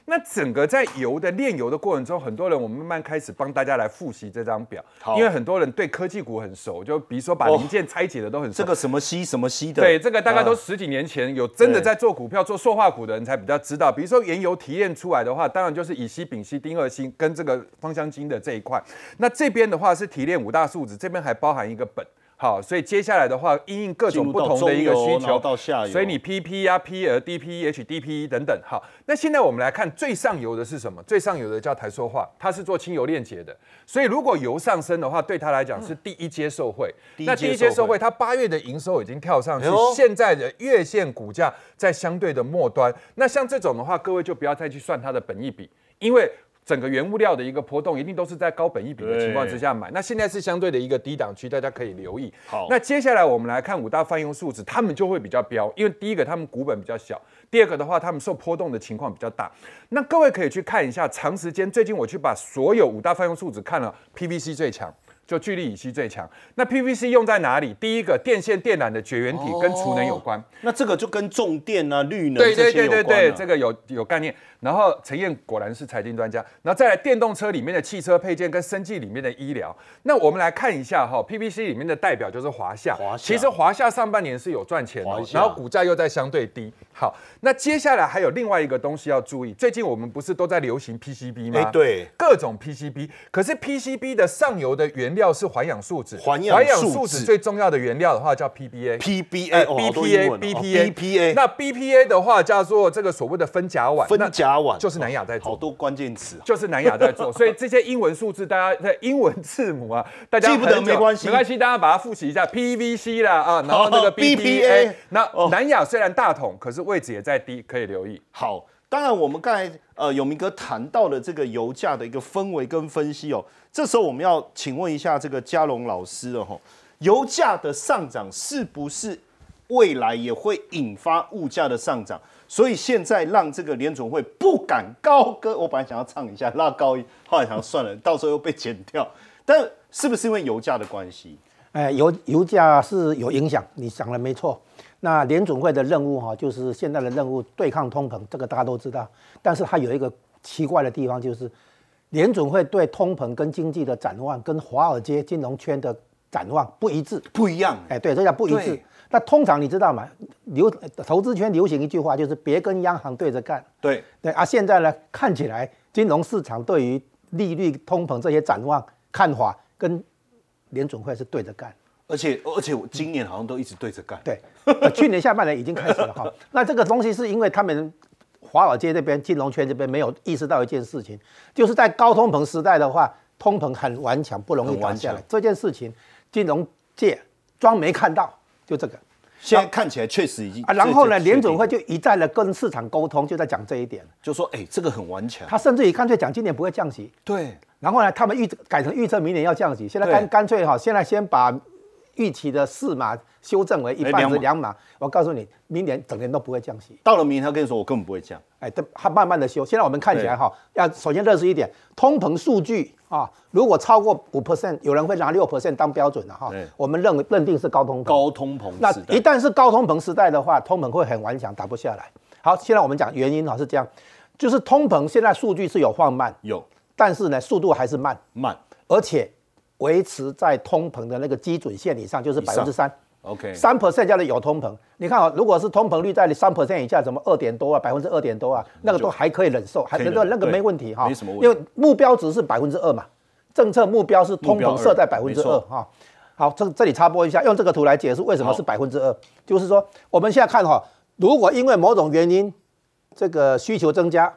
那整个在油的炼油的过程中，很多人我们慢慢开始帮大家来复习这张表，因为很多人对科技股很熟，就比如说把哦零件拆解的都很熟。这个什么西什么西的，对，这个大概都啊十几年前有真的在做股票、做塑化股的人才比较知道。比如说原油提炼出来的话，当然就是乙烯、丙烯、丁二烯跟这个芳香精的这一块。那这边的话是提炼五大树脂，这边还包含一个苯。好，所以接下来的话，因应各种不同的一个需求，到下游所以你 PP 呀、PL、DP、HDP 等等。好，那现在我们来看最上游的是什么？最上游的叫台塑化，它是做轻油链接的。所以如果油上升的话，对它来讲是第一阶受惠。第一那第一阶受惠，阶受惠它八月的营收已经跳上去哎，现在的月线股价在相对的末端。那像这种的话，各位就不要再去算它的本益比，因为。整个原物料的一个波动，一定都是在高本一比的情况之下买。那现在是相对的一个低档区，大家可以留意。好那接下来我们来看五大泛用数值，他们就会比较标，因为第一个他们股本比较小，第二个的话他们受波动的情况比较大。那各位可以去看一下，长时间最近我去把所有五大泛用数值看了，PVC 最强。就聚力乙烯最强，那 PVC 用在哪里？第一个，电线电缆的绝缘体跟储能有关。那这个就跟重电啊、绿能对对对对对，了这个有有概念。然后陈燕果然是财经专家，然后再来电动车里面的汽车配件跟生技里面的医疗。那我们来看一下哈，PVC 里面的代表就是华夏。华夏其实华夏上半年是有赚钱的，然后股价又在相对低。好，那接下来还有另外一个东西要注意，最近我们不是都在流行 PCB 吗？哎对。各种 PCB，可是 PCB 的上游的原料是环氧树脂，环氧树树脂脂最重要的原料的话叫 PBA。PBA 哎哦好多英 BPA 文哦 BPA BPA 那 BPA 的话叫做这个所谓的分甲烷，分甲烷。就是南亚在做。好多关键词啊。就是南亚在做，所以这些英文数字，大家在英文字母啊，大家记不得没关系。没关系，大家把它复习一下 PVC 啦啊，然后那个哦 BPA 那哦。南亚虽然大桶，可是位置也在低，可以留意。好，当然我们刚才呃永明哥谈到了这个油价的一个氛围跟分析哦，这时候我们要请问一下这个嘉龙老师了哈，油价的上涨是不是未来也会引发物价的上涨？所以现在让这个联总会不敢高歌，我本来想要唱一下拉高音，后来想要算了，到时候又被剪掉。但是不是因为油价的关系？哎，油油价是有影响，你想的没错。那联总会的任务哈，就是现在的任务对抗通膨，这个大家都知道。但是它有一个奇怪的地方，就是联总会对通膨跟经济的展望，跟华尔街金融圈的展望不一致。不一样，哎，对，这叫不一致。那通常你知道吗？流投资圈流行一句话，就是别跟央行对着干。对，对啊，现在呢，看起来金融市场对于利率、通膨这些展望看法，跟联总会是对着干。而且而且我今年好像都一直对着干。对，呃去年下半年已经开始了哈。那这个东西是因为他们华尔街这边、金融圈这边没有意识到一件事情，就是在高通膨时代的话，通膨很顽强，不容易很顽强打下来。这件事情，金融界装没看到，就这个现在看起来确实已经啊。然后呢，联总会就一再的跟市场沟通，就在讲这一点。就说，哎、这个很顽强。他甚至于干脆讲今年不会降息，对，然后呢，他们预改成预测明年要降息，现在干干脆哈，现在先把预期的四码修正为一半是两码至两码。我告诉你，明年整年都不会降息。到了明年他跟你说，我根本不会降。哎，它它慢慢的修。现在我们看起来哈，要首先认识一点，通膨数据啊，如果超过五 percent，有人会拿六 percent 当标准的哈对。我们认为认定是高通膨。高通膨那时代一旦是高通膨时代的话，通膨会很顽强，打不下来。好，现在我们讲原因哈是这样，就是通膨现在数据是有放慢，有但是呢速度还是慢，慢而且维持在通膨的那个基准线以上，就是百分之三。，OK，三 percent 叫做有通膨。你看哦，如果是通膨率在三 percent 以下，什么二点多啊，百分之二点多啊，那个都还可以忍受，还忍那个那个对没问题哈。没什么问题因为目标值是百分之二嘛，政策目标是通膨设在百分之二哈。好，这这里插播一下，用这个图来解释为什么是百分之二，就是说我们现在看哈，如果因为某种原因，这个需求增加。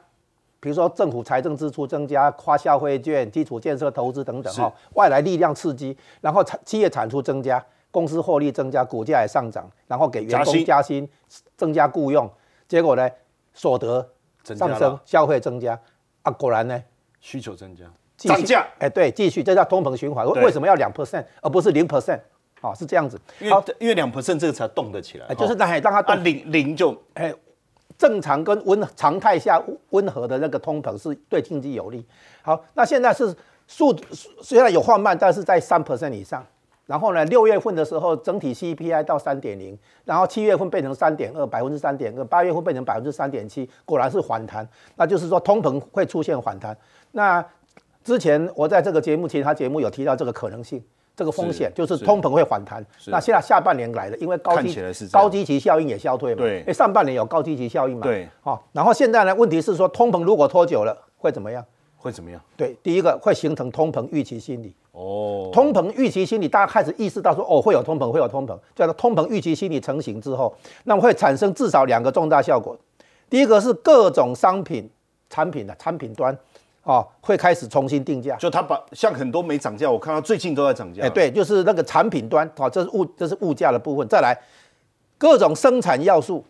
比如说政府财政支出增加、花消费券、基础建设投资等等哈，外来力量刺激，然后产企业产出增加，公司获利增加，股价也上涨，然后给员工加薪增加雇佣，结果呢，所得上升，消费增加啊，果然呢，需求增加，涨价，哎，对，继续，这叫通膨循环。对。为什么要两 percent 而不是零 percent？哦，是这样子。因好。为，因为两 percent 这个才动得起来，哎就是哦。让让它零零就哎，正常跟温常态下温和的那个通膨是对经济有利。好，那现在是速虽然有放慢，但是在三 percent 以上。然后呢，六月份的时候整体 CPI 到三点零，然后七月份变成三点二，百分之三点二，八月份变成百分之三点七，果然是反弹。那就是说通膨会出现反弹。那之前我在这个节目其他节目有提到这个可能性。这个风险就是是。通膨会反弹，那现在下半年来了，因为高看基高基期效应也消退嘛，对。因为上半年有高基期效应嘛，对，好、然后现在呢，问题是说通膨如果拖久了会怎么样？会怎么样？对，第一个会形成通膨预期心理，哦，通膨预期心理，大家开始意识到说，哦，会有通膨，会有通膨，叫做通膨预期心理成型之后，那么会产生至少两个重大效果。第一个是各种商品产品的产品端，哦，会开始重新定价。就他把像很多没涨价，我看到最近都在涨价，哎，，对，就是那个产品端，好、这是物这是物价的部分。再来，各种生产要素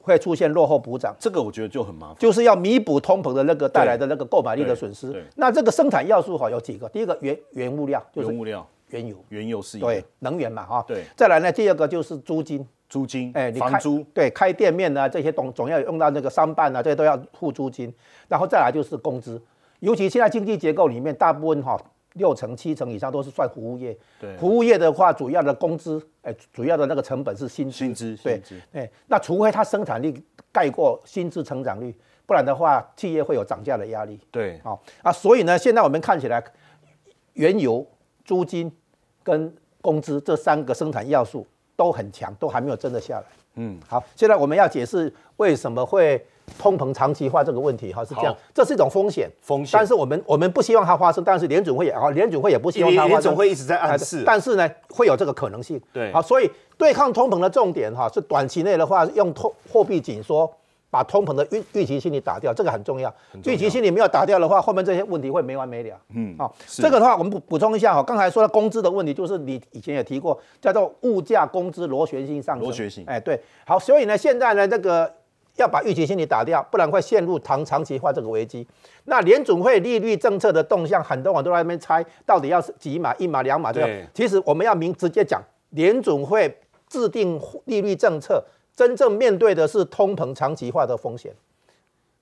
会出现落后补涨，这个我觉得就很麻烦。就是要弥补通膨的那个带来的那个购买力的对损失对。那这个生产要素哈有几个，第一个原原物料就是原物料、原油，原油是一个对，能源嘛哈。对再来呢，第二个就是租金，租金、哎，你房租，对开店面啊这些总总要用到那个商办啊，这些都要付租金，然后再来就是工资，尤其现在经济结构里面，大部分哈六成七成以上都是算服务业，对。服务业的话，主要的工资，哎，主要的那个成本是薪资，薪资对哎，那除非它生产力盖过薪资成长率，不然的话，企业会有涨价的压力。对，好、啊，所以呢，现在我们看起来，原油、租金跟工资这三个生产要素都很强，都还没有真的下来。嗯，好，现在我们要解释为什么会通膨长期化这个问题，哈，是这样好，这是一种风险，风险但是我们我们不希望它发生，但是联准会也好，联准会也不希望它联发生，联准会一直在暗示啊但是呢，会有这个可能性。对好，所以对抗通膨的重点哈是短期内的话，用通货币紧缩。把通膨的预预期心理打掉，这个很重要。预期心理没有打掉的话，后面这些问题会没完没了。嗯好、是这个的话，我们补补充一下哈，刚才说的工资的问题，就是你以前也提过，叫做物价工资螺旋性上升。螺旋性哎，对。好，所以呢，现在呢，这个要把预期心理打掉，不然会陷入长长期化这个危机。那联总会利率政策的动向，很多人都在那边猜，到底要是几码、一码、两码这对样。其实我们要明直接讲，联总会制定利率政策，真正面对的是通膨长期化的风险。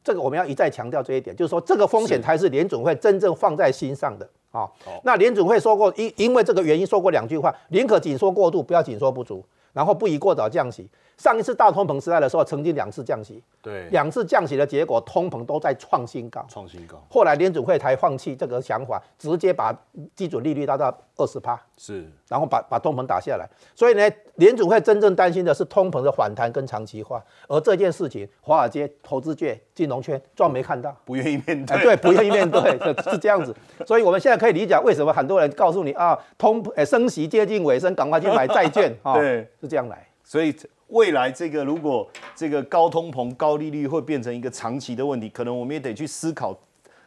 这个我们要一再强调这一点，就是说这个风险才是联准会真正放在心上的啊、那联准会说过，因因为这个原因说过两句话：宁可紧缩过度，不要紧缩不足，然后不宜过早降息。上一次大通膨时代的时候，曾经两次降息，对，两次降息的结果，通膨都在创新高。创新高后来联准会才放弃这个想法，直接把基准利率拉到二十趴。是然后把把通膨打下来。所以呢，联准会真正担心的是通膨的反弹跟长期化，而这件事情，华尔街、投资界、金融圈装没看到。不愿意面哎，对，对，不愿意面对，是 是这样子。所以我们现在可以理解为什么很多人告诉你啊，通呃升息接近尾声，赶快去买债券 啊，对，是这样来。所以未来这个如果这个高通膨、高利率会变成一个长期的问题，可能我们也得去思考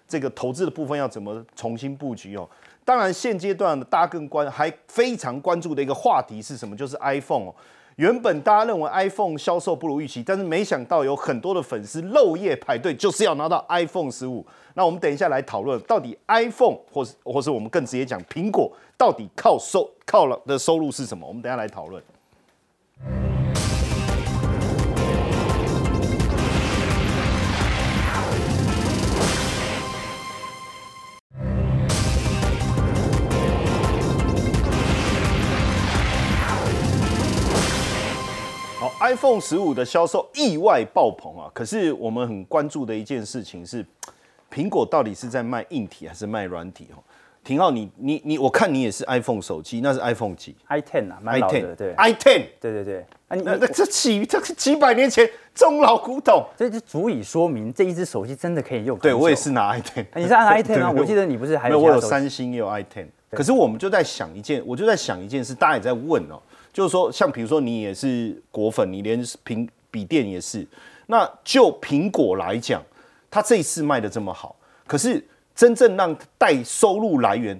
这个投资的部分要怎么重新布局哦。当然，现阶段大家更关还非常关注的一个话题是什么？就是 iPhone 哦。原本大家认为 iPhone 销售不如预期，但是没想到有很多的粉丝漏夜排队，就是要拿到 iPhone 十五。那我们等一下来讨论，到底 iPhone 或是或是我们更直接讲苹果，到底靠收靠了的收入是什么？我们等下来讨论。，iPhone 十五的销售意外爆棚啊！可是我们很关注的一件事情是，苹果到底是在卖硬体还是卖软体？哦，廷浩，你你你，我看你也是 iPhone 手机，那是 iPhone 几 i ten 啊，蛮老的，对？i ten，对对对。啊，你那那这几这是几百年前中老古董。这就足以说明这一只手机真的可以用。对我也是。拿 i ten，你是按 i ten 啊？我记得你不是还没有，我有三星也有 i ten，可是我们就在想一件，我就在想一件事，大家也在问哦，就是说，像比如说你也是果粉，你连苹笔电也是，那就苹果来讲，它这一次卖的这么好，可是真正让带收入来源，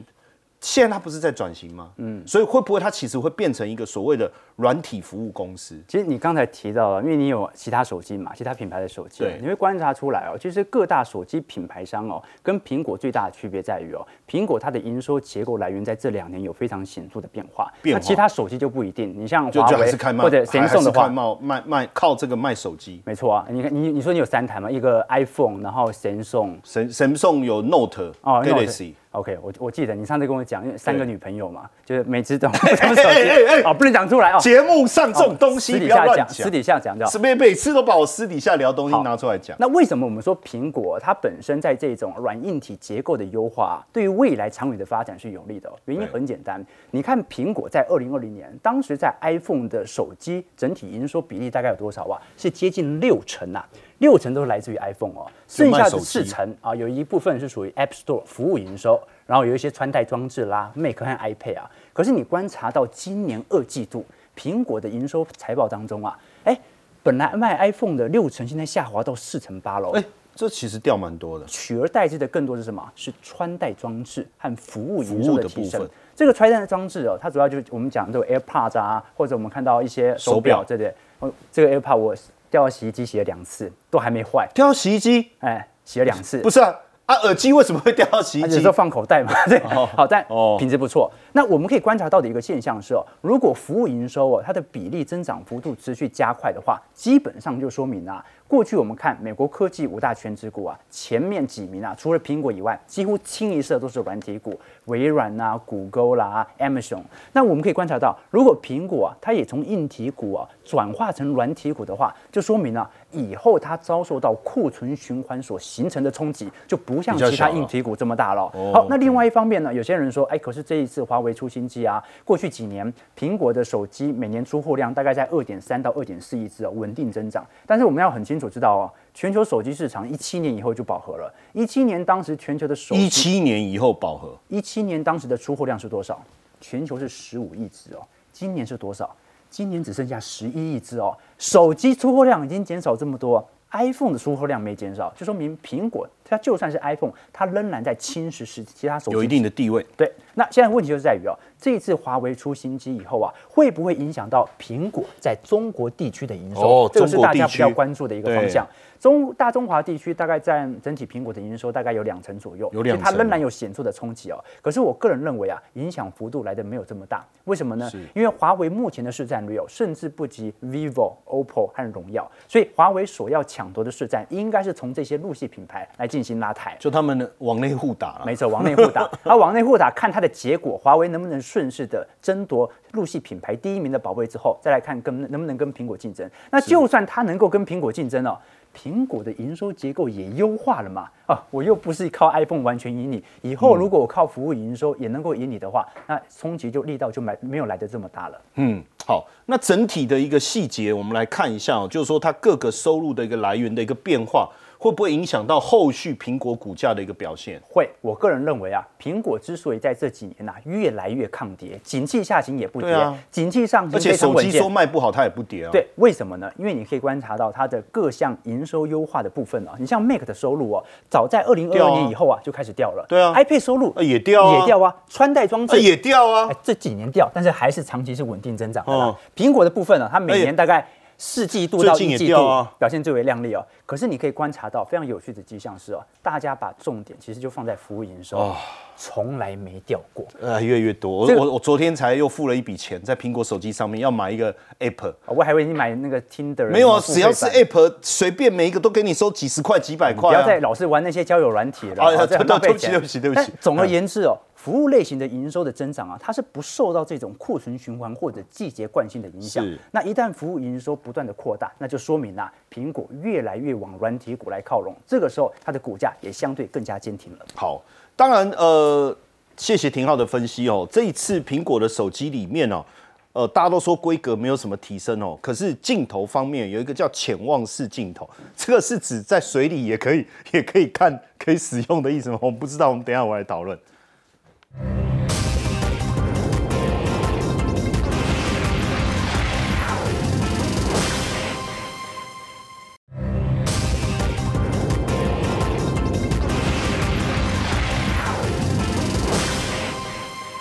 现在它不是在转型吗？嗯，所以会不会它其实会变成一个所谓的软体服务公司？其实你刚才提到了，因为你有其他手机嘛，其他品牌的手机，对你会观察出来哦，其实各大手机品牌商哦，跟苹果最大的区别在于哦，苹果它的营收结构来源在这两年有非常显著的变化，变化那其他手机就不一定，你像就华为或者神送的话。卖卖卖靠这个卖手机。没错啊，你看你你说你有三台嘛，一个 iPhone，然后 Samsung，神神送有 Note、哦 Galaxy，OK，我我记得你上次跟我讲，因为三个女朋友嘛，就是每次都 不同手机，哦，不能讲出来哦。节目上这种东西不私底下讲，私，底下讲就好。是。不是每次都把我私底下聊东西拿出来讲？那为什么我们说苹果它本身在这种软硬体结构的优化，对于未来长远的发展是有利的哦、原因很简单，你看苹果在二零二零年，当时在 iPhone 的手机整体营收比例大概有多少啊？是接近六成啊，六成都是来自于 iPhone 哦，剩下的四成啊，有一部分是属于 App Store 服务营收，然后有一些穿戴装置啦，Mac 和 iPad 啊。可是你观察到今年二季度苹果的营收财报当中啊，哎，本来卖 iPhone 的六成，现在下滑到四成八了哦。哎，这其实掉蛮多的。取而代之的更多是什么？是穿戴装置和服务营收的的提升部分。这个穿戴装置哦，它主要就是我们讲这个 AirPods 啊，或者我们看到一些手手表表，对不对？哦，这个 AirPod 我掉到洗衣机洗了两次，都还没坏，掉到洗衣机？哎，洗了两次，不是啊，啊，耳机为什么会掉到洗衣机他只是说？放口袋嘛，对，好，但哦品质不错。那我们可以观察到的一个现象是哦，如果服务营收哦，它的比例增长幅度持续加快的话，基本上就说明啊，过去我们看美国科技五大全指股啊，前面几名啊，除了苹果以外，几乎清一色都是软体股，微软啊、谷歌啦、Amazon。那我们可以观察到，如果苹果啊，它也从硬体股啊转化成软体股的话，就说明啊，以后它遭受到库存循环所形成的冲击，就不像其他硬体股这么大了。哦好，那另外一方面呢，有些人说，哎，可是这一次华为出新机啊，过去几年苹果的手机每年出货量大概在二点三到二点四亿只哦，稳定增长。但是我们要很清楚知道哦，全球手机市场一七年以后就饱和了。一七年当时全球的手机一，七年以后饱和，一七年当时的出货量是多少？全球是十五亿只哦，今年是多少？今年只剩下十一亿只哦，手机出货量已经减少这么多。iPhone 的出货量没减少，就说明苹果它就算是 iPhone，它仍然在侵蚀是其他手机有一定的地位。对，那现在问题就是在于哦，这一次华为出新机以后啊，会不会影响到苹果在中国地区的营收？哦这个是大家比较关注的一个方向。中大中华地区大概占整体苹果的营收大概有两成左右，有两所以它仍然有显著的冲击哦。可是我个人认为啊，影响幅度来的没有这么大。为什么呢？因为华为目前的市占率哦，甚至不及 vivo、OPPO 和荣耀，所以华为所要抢夺的市占，应该是从这些陆系品牌来进行拉抬。就他们的往内互打了。没错，往内互打，而往内互打，看它的结果，华为能不能顺势的争夺陆系品牌第一名的宝贝之后，再来看跟能不能跟苹果竞争。那就算它能够跟苹果竞争哦，苹果的营收结构也优化了嘛？啊，我又不是靠 iPhone 完全赢你，以后如果我靠服务营收也能够赢你的话，那冲击就力道就没没有来的这么大了。嗯，好，那整体的一个细节，我们来看一下哦，就是说它各个收入的一个来源的一个变化，会不会影响到后续苹果股价的一个表现？会，我个人认为啊，苹果之所以在这几年呐、越来越抗跌，景气下行也不跌，啊景气上而且手机说卖不好，它也不跌啊。，对，为什么呢？因为你可以观察到它的各项营收优化的部分啊，你像 Mac 的收入哦，早在二零二二年以后啊就开始掉了。对啊，iPad 收入呃也掉啊也掉啊，穿戴装置啊也掉啊哎，这几年掉，但是还是长期是稳定增长的。苹果的部分呢、它每哎年大概四季度到最近季度表现最为亮丽哦。可是你可以观察到非常有趣的迹象是哦，大家把重点其实就放在服务营收，哦从来没掉过。呃，越来越多。我这个我我昨天才又付了一笔钱，在苹果手机上面要买一个 App，我还以为你买那个 Tinder 没有啊，只要是 App，随便每一个都给你收几十块、几百块、啊。不要再老是玩那些交友软体了，对不起对不起对不起但总而言之哦，服务类型的营收的增长啊，它是不受到这种库存循环或者季节惯性的影响。那一旦服务营收不断的扩大，那就说明啊，苹果越来越往软体股来靠拢。这个时候，它的股价也相对更加坚挺了。好，当然呃，谢谢廷浩的分析哦。这一次苹果的手机里面哦，呃，大家都说规格没有什么提升哦，可是镜头方面有一个叫潜望式镜头，这个是指在水里也可以也可以看可以使用的意思吗？我不知道，我们等一下我来讨论。Thank you.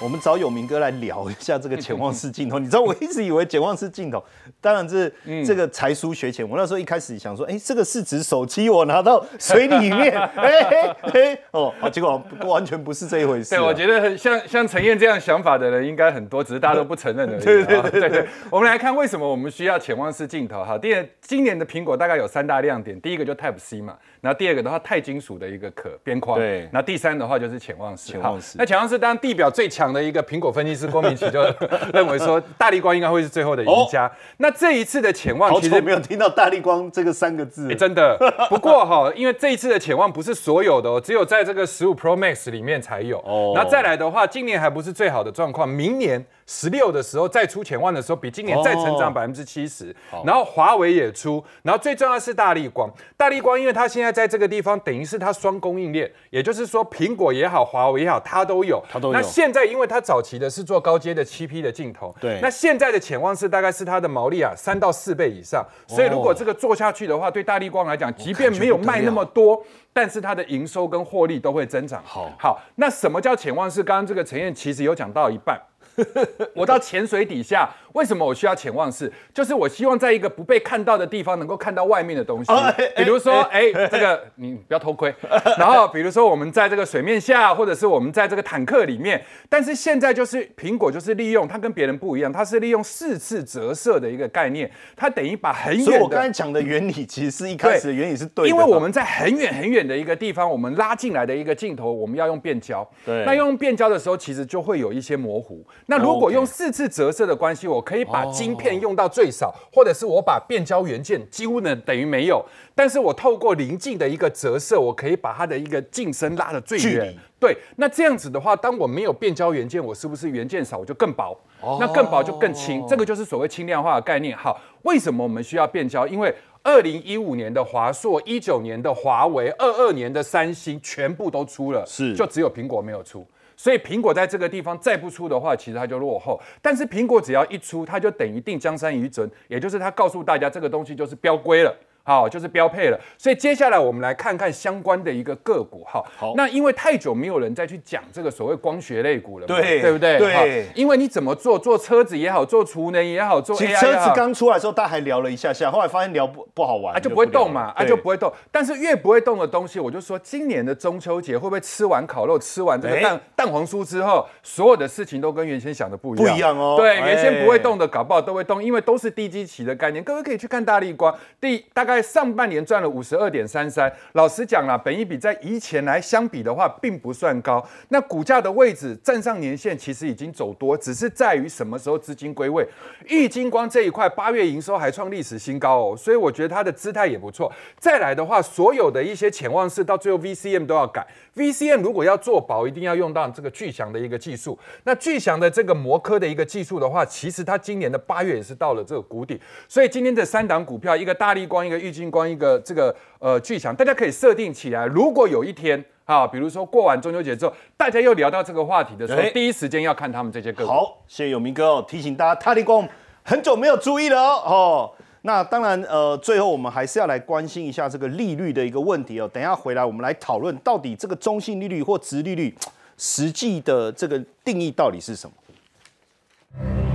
我们找有明哥来聊一下这个潜望式镜头。你知道，我一直以为潜望式镜头，当然是这个才疏学浅。我那时候一开始想说，哎、这个是指手机我拿到水里面，哎哎哎，哦，好，结果完全不是这一回事啊。对，我觉得很像像陈燕这样想法的人应该很多，只是大家都不承认而已。对对对对我们来看为什么我们需要潜望式镜头哈。第二，今年的苹果大概有三大亮点，第一个就 Type C 嘛，然后第二个的话钛金属的一个壳边框，对然后第三的话就是潜望式。潜望式那潜望式当然地表最强的一个苹果分析师郭明奇就 认为说大力光应该会是最后的赢家。那这一次的潜望其实没有听到大力光这个三个字。欸 真的。不过哈，因为这一次的潜望不是所有的哦，只有在这个十五 Pro Max 里面才有。哦然后再来的话，今年还不是最好的状况，明年十六的时候再出潜望的时候，比今年再成长哦百分之七十。然后华为也出，然后最重要的是大力光。大力光因为它现在在这个地方，等于是它双供应链，也就是说苹果也好，华为也好，它都有。它都有那现在因为它早期的是做高阶的七 P 的镜头，对那现在的潜望是大概是它的毛利啊三到四倍以上，所以如果这个做下去的话，对大力光来讲，即便没有卖那么多，但是它的营收跟获利都会增长。好好，那什么叫潜望式？刚刚这个陈燕其实有讲到一半。我到潜水底下，为什么我需要潜望式？就是我希望在一个不被看到的地方，能够看到外面的东西。比如说，哎，这个 你不要偷窥。然后，比如说我们在这个水面下，或者是我们在这个坦克里面。但是现在就是苹果就是利用它跟别人不一样，它是利用四次折射的一个概念，它等于把很远的。所以我刚才讲的原理，其实是一开始的原理是对的。因为我们在很远很远的一个地方，我们拉进来的一个镜头，我们要用变焦。对。那用变焦的时候，其实就会有一些模糊。那如果用四次折射的关系，我可以把晶片用到最少，或者是我把变焦元件几乎呢等于没有。但是我透过临近的一个折射，我可以把它的一个近身拉的最远。对，那这样子的话，当我没有变焦元件，我是不是元件少，我就更薄？那更薄就更轻，这个就是所谓轻量化的概念。好，为什么我们需要变焦？因为二零一五年的华硕、一九年的华为、二二年的三星全部都出了，是就只有苹果没有出。所以苹果在这个地方再不出的话，其实它就落后。但是苹果只要一出，它就等于定江山一准，也就是它告诉大家这个东西就是标规了。好，就是标配了。所以接下来我们来看看相关的一个个股。哈，好。那因为太久没有人再去讲这个所谓光学类股了，对对不对？对。因为你怎么做，做车子也好，做储能也好，做其实车子刚出来的时候，大家还聊了一下下，后来发现聊不不好玩，啊就不会动嘛，啊就不会动。但是越不会动的东西，我就说今年的中秋节会不会吃完烤肉，吃完这个蛋蛋黄酥之后，所有的事情都跟原先想的不一样？不一样哦。对，原先不会动的，搞不好都会动，因为都是低基期的概念。各位可以去看大力光，第大概上半年赚。了五十二点三三，老实讲了，本一比在以前来相比的话，并不算高。那股价的位置站上年线，其实已经走多，只是在于什么时候资金归位。玉金光这一块八月营收还创历史新高哦，所以我觉得它的姿态也不错。再来的话，所有的一些潜望式到最后 VCM 都要改。VCM 如果要做薄，一定要用到这个巨翔的一个技术。那巨翔的这个摩科的一个技术的话，其实它今年的八月也是到了这个谷底。所以今天这三档股票，一个大力光，一个玉金光，一个这个呃剧场，大家可以设定起来。如果有一天啊，比如说过完中秋节之后，大家又聊到这个话题的时候，第一时间要看他们这些个股。好，谢谢永明哥哦，提醒大家，大力光很久没有注意了哦。那当然，呃，最后我们还是要来关心一下这个利率的一个问题哦。等一下回来，我们来讨论到底这个中性利率或值利率实际的这个定义到底是什么。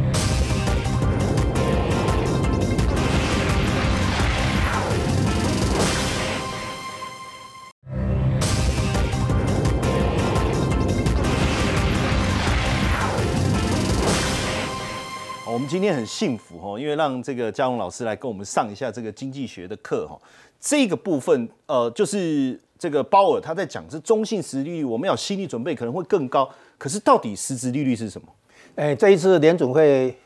我们今天很幸福哈，因为让这个嘉荣老师来跟我们上一下这个经济学的课哈。这个部分呃，就是这个鲍尔他在讲是中性实利率，我们要心理准备可能会更高。可是到底实质利率是什么？哎，这一次联准会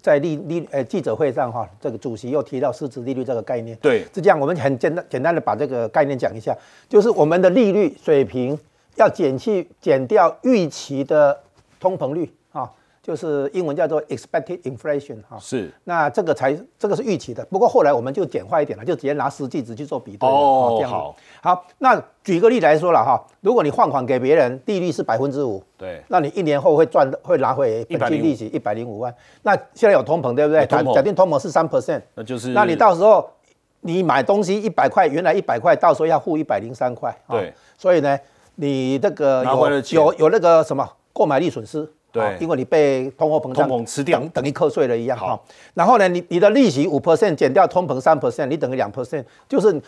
在利利呃记者会上哈，这个主席又提到实质利率这个概念。对，是这样，我们很简单简单的把这个概念讲一下，就是我们的利率水平要减去减掉预期的通膨率。就是英文叫做 expected inflation 哈，是，那这个才这个是预期的，不过后来我们就简化一点了，就直接拿实际值去做比对。哦，好，好，那举个例来说了哈，如果你放款给别人，利率是百分之五，对，那你一年后会赚会拿回本金利息一百零五万，那现在有通膨对不对？假假定通膨是三 percent，那就是，那你到时候你买东西一百块，原来一百块，到时候要付一百零三块，对，所以呢，你这个有有有那个什么购买力损失。对，因为你被通货膨胀通膨吃掉，等等于课税了一样哈。然后呢，你你的利息五 percent 减掉通膨三 percent，你等于两 percent，就是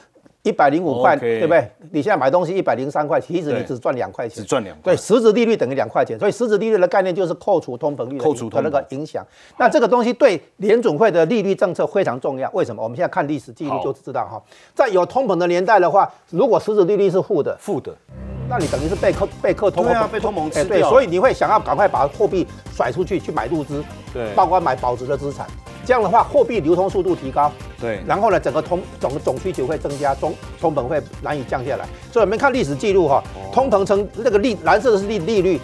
一百零五块，对不对？你现在买东西一百零三块，其实你只赚两块钱，只赚两。对，实质利率等于两块钱，所以实质利率的概念就是扣除通膨率扣除的那个影响。那这个东西对联准会的利率政策非常重要。为什么？我们现在看历史记录就知道哈，在有通膨的年代的话，如果实质利率是负的，负的。那你等于是被扣被扣通膨，被通膨吃掉，所以你会想要赶快把货币甩出去，去买入资，对，包括买保值的资产。这样的话，货币流通速度提高，对，然后呢，整个通总总需求会增加，通通膨会难以降下来。所以我们看历史记录哈，通膨成那个利蓝色的是利利率，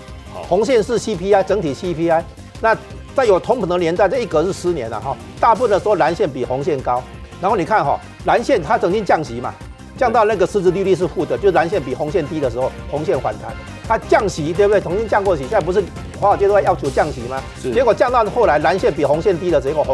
红线是 CPI 整体 CPI。那在有通膨的年代，这一格是十年了哈，大部分的时候蓝线比红线高。然后你看哈，蓝线它曾经降息嘛。降到那个实质利率是负的，就蓝线比红线低的时候，红线反弹，它降息对不对？重新降过息，现在不是华尔街都在要求降息吗？是。结果降到后来蓝线比红线低了，结果红